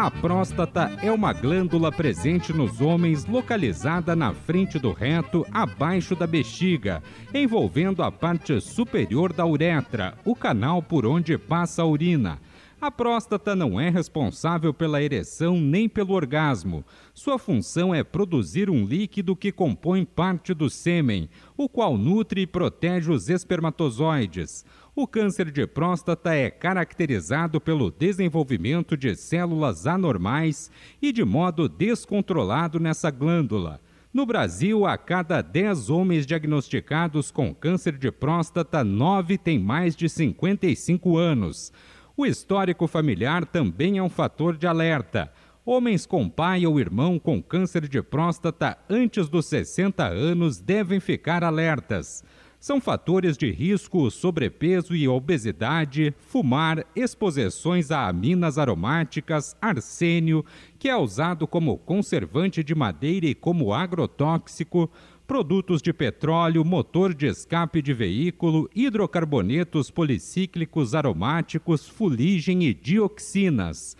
A próstata é uma glândula presente nos homens localizada na frente do reto, abaixo da bexiga, envolvendo a parte superior da uretra, o canal por onde passa a urina. A próstata não é responsável pela ereção nem pelo orgasmo. Sua função é produzir um líquido que compõe parte do sêmen, o qual nutre e protege os espermatozoides. O câncer de próstata é caracterizado pelo desenvolvimento de células anormais e de modo descontrolado nessa glândula. No Brasil, a cada 10 homens diagnosticados com câncer de próstata, 9 têm mais de 55 anos. O histórico familiar também é um fator de alerta. Homens com pai ou irmão com câncer de próstata antes dos 60 anos devem ficar alertas são fatores de risco sobrepeso e obesidade, fumar, exposições a aminas aromáticas, arsênio, que é usado como conservante de madeira e como agrotóxico, produtos de petróleo, motor de escape de veículo, hidrocarbonetos policíclicos aromáticos, fuligem e dioxinas.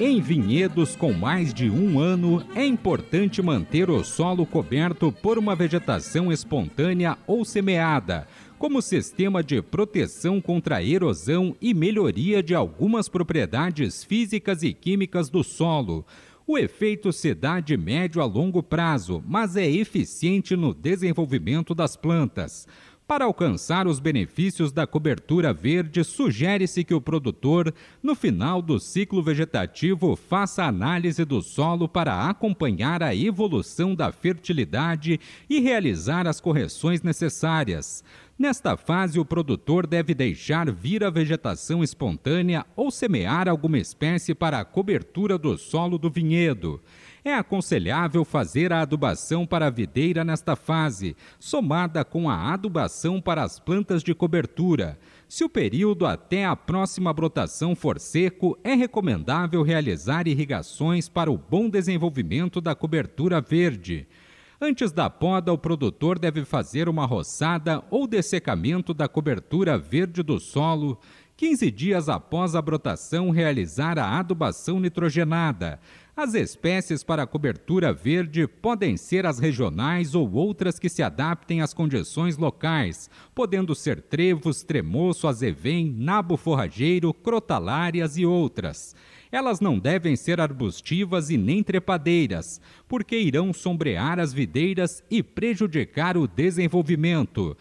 Em vinhedos com mais de um ano, é importante manter o solo coberto por uma vegetação espontânea ou semeada, como sistema de proteção contra a erosão e melhoria de algumas propriedades físicas e químicas do solo. O efeito se dá de médio a longo prazo, mas é eficiente no desenvolvimento das plantas. Para alcançar os benefícios da cobertura verde, sugere-se que o produtor, no final do ciclo vegetativo, faça análise do solo para acompanhar a evolução da fertilidade e realizar as correções necessárias. Nesta fase, o produtor deve deixar vir a vegetação espontânea ou semear alguma espécie para a cobertura do solo do vinhedo. É aconselhável fazer a adubação para a videira nesta fase, somada com a adubação para as plantas de cobertura. Se o período até a próxima brotação for seco, é recomendável realizar irrigações para o bom desenvolvimento da cobertura verde. Antes da poda, o produtor deve fazer uma roçada ou dessecamento da cobertura verde do solo, 15 dias após a brotação, realizar a adubação nitrogenada. As espécies para cobertura verde podem ser as regionais ou outras que se adaptem às condições locais, podendo ser trevos, tremoço, azevém, nabo forrageiro, crotalárias e outras. Elas não devem ser arbustivas e nem trepadeiras, porque irão sombrear as videiras e prejudicar o desenvolvimento.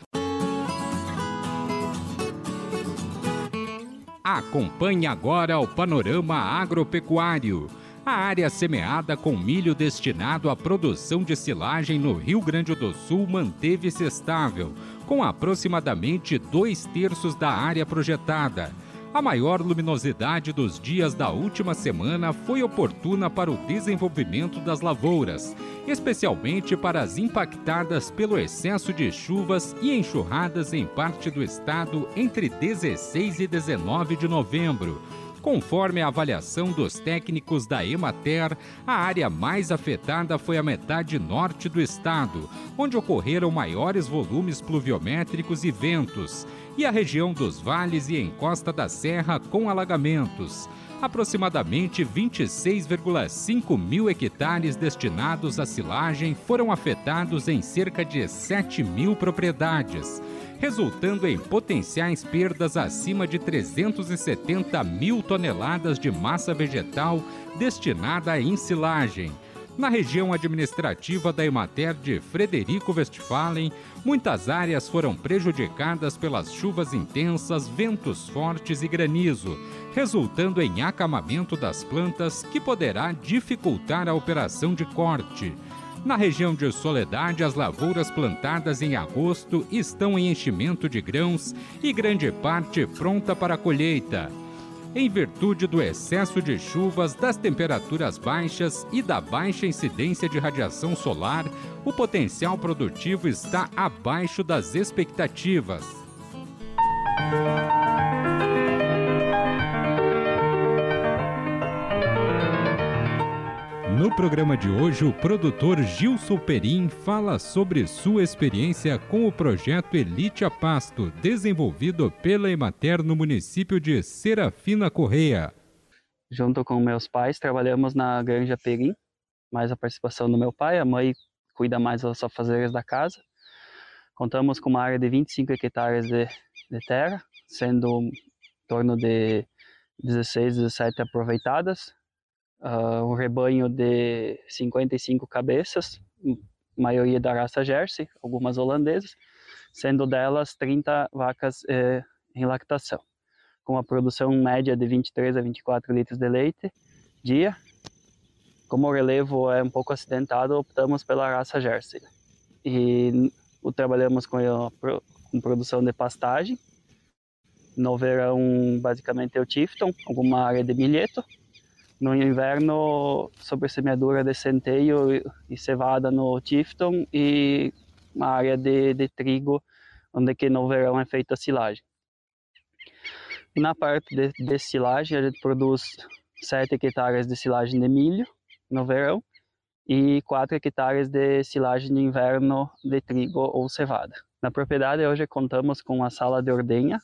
Acompanhe agora o panorama agropecuário. A área semeada com milho destinado à produção de silagem no Rio Grande do Sul manteve-se estável, com aproximadamente dois terços da área projetada. A maior luminosidade dos dias da última semana foi oportuna para o desenvolvimento das lavouras, especialmente para as impactadas pelo excesso de chuvas e enxurradas em parte do estado entre 16 e 19 de novembro. Conforme a avaliação dos técnicos da Emater, a área mais afetada foi a metade norte do estado, onde ocorreram maiores volumes pluviométricos e ventos e a região dos vales e encosta da serra com alagamentos. Aproximadamente 26,5 mil hectares destinados à silagem foram afetados em cerca de 7 mil propriedades, resultando em potenciais perdas acima de 370 mil toneladas de massa vegetal destinada à ensilagem na região administrativa da Emater de Frederico Westphalen, muitas áreas foram prejudicadas pelas chuvas intensas, ventos fortes e granizo, resultando em acamamento das plantas que poderá dificultar a operação de corte. Na região de Soledade, as lavouras plantadas em agosto estão em enchimento de grãos e grande parte pronta para a colheita em virtude do excesso de chuvas, das temperaturas baixas e da baixa incidência de radiação solar, o potencial produtivo está abaixo das expectativas. No programa de hoje, o produtor Gilson Perim fala sobre sua experiência com o projeto Elite a Pasto, desenvolvido pela Emater no município de Serafina Correia. Junto com meus pais, trabalhamos na Granja Perim, mais a participação do meu pai, a mãe cuida mais das afazeres da casa. Contamos com uma área de 25 hectares de, de terra, sendo em torno de 16, 17 aproveitadas, uh, um rebanho de 55 cabeças, maioria da raça Jersey, algumas holandesas, sendo delas 30 vacas eh, em lactação, com uma produção média de 23 a 24 litros de leite dia. Como o relevo é um pouco acidentado, optamos pela raça Jersey. E o, trabalhamos com, a, com produção de pastagem. No verão, basicamente, é o Tifton, alguma área de milheto, no inverno, sobre semeadura de centeio e cevada no Tifton e uma área de, de trigo, onde que no verão é feita a silagem. Na parte de, de silagem, a gente produz 7 hectares de silagem de milho no verão e 4 hectares de silagem de inverno de trigo ou cevada. Na propriedade hoje contamos com uma sala de ordenha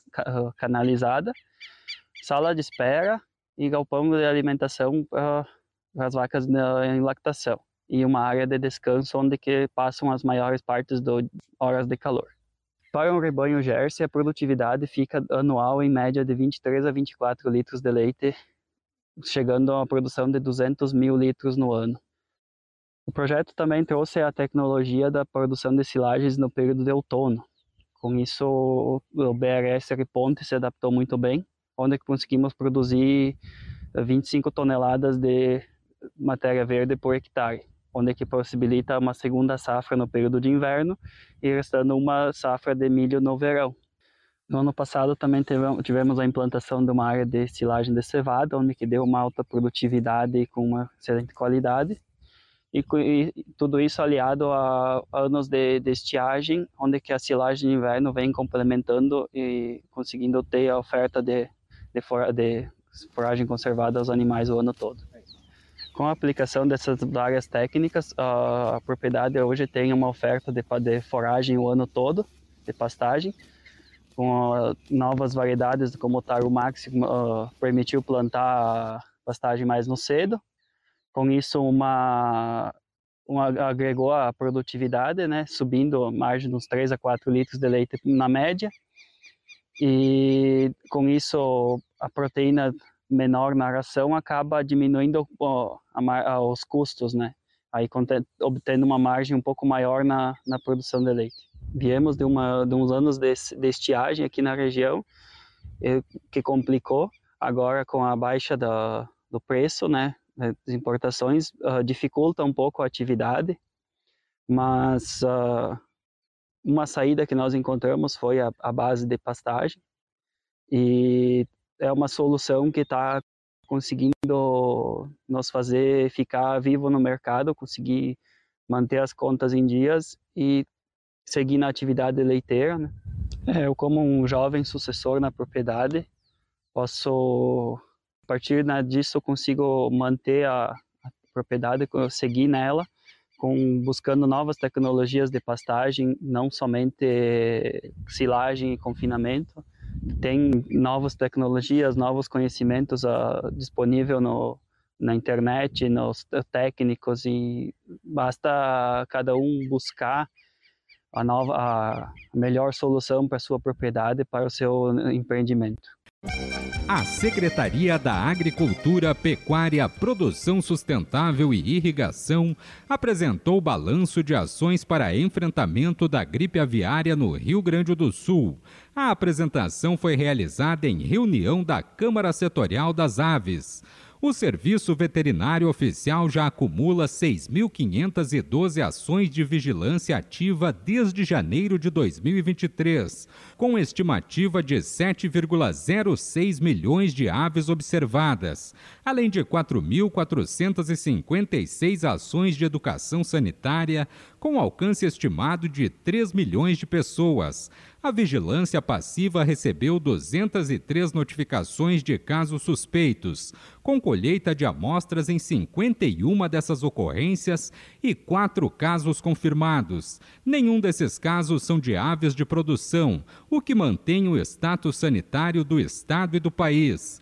canalizada, sala de espera e galpão de alimentação para as vacas em lactação e uma área de descanso onde que passam as maiores partes das horas de calor. Para um rebanho Jersey, a produtividade fica anual em média de 23 a 24 litros de leite, chegando a uma produção de 200 mil litros no ano. O projeto também trouxe a tecnologia da produção de silagens no período de outono. Com isso, o BRS Ponte se adaptou muito bem onde conseguimos produzir 25 toneladas de matéria verde por hectare, onde que possibilita uma segunda safra no período de inverno e restando uma safra de milho no verão. No ano passado também tivemos a implantação de uma área de estilagem de cevada, onde que deu uma alta produtividade com uma excelente qualidade. E, e tudo isso aliado a anos de, de, estiagem, onde que a silagem de inverno vem complementando e conseguindo ter a oferta de de, for, de foragem conservada aos animais o ano todo. Com a aplicação dessas várias técnicas, a, a propriedade hoje tem uma oferta de, de foragem o ano todo, de pastagem, com uh, novas variedades, como o Taro Max uh, permitiu plantar pastagem mais no cedo. Com isso, uma, uma, agregou a produtividade, né, subindo a margem de uns 3 a 4 litros de leite na média, e com isso a proteína menor na ração acaba diminuindo a, os custos, né? Aí obtendo uma margem um pouco maior na, na produção de leite. Viemos de, uma, de uns anos de, de estiagem aqui na região, que complicou. Agora com a baixa da, do preço, né, das importações, uh, dificulta um pouco a atividade, mas uh, uma saída que nós encontramos foi a, a base de pastagem e é uma solução que está conseguindo nos fazer ficar vivo no mercado, conseguir manter as contas em dias e seguir na atividade leiteira. Né? É, eu, como um jovem sucessor na propriedade, posso, a partir né, disso, consigo manter a, a propriedade, seguir nela com buscando novas tecnologias de pastagem, não somente silagem e confinamento. Tem novas tecnologias, novos conhecimentos uh, disponível no, na internet, nos técnicos e basta cada um buscar a nova a melhor solução para sua propriedade, para o seu empreendimento. A Secretaria da Agricultura, Pecuária, Produção Sustentável e Irrigação apresentou o balanço de ações para enfrentamento da gripe aviária no Rio Grande do Sul. A apresentação foi realizada em reunião da Câmara Setorial das Aves o Serviço Veterinário Oficial já acumula 6.512 ações de vigilância ativa desde janeiro de 2023, com estimativa de 7,06 milhões de aves observadas, além de 4.456 ações de educação sanitária, com alcance estimado de 3 milhões de pessoas a Vigilância Passiva recebeu 203 notificações de casos suspeitos, com colheita de amostras em 51 dessas ocorrências e quatro casos confirmados. Nenhum desses casos são de aves de produção, o que mantém o status sanitário do estado e do país.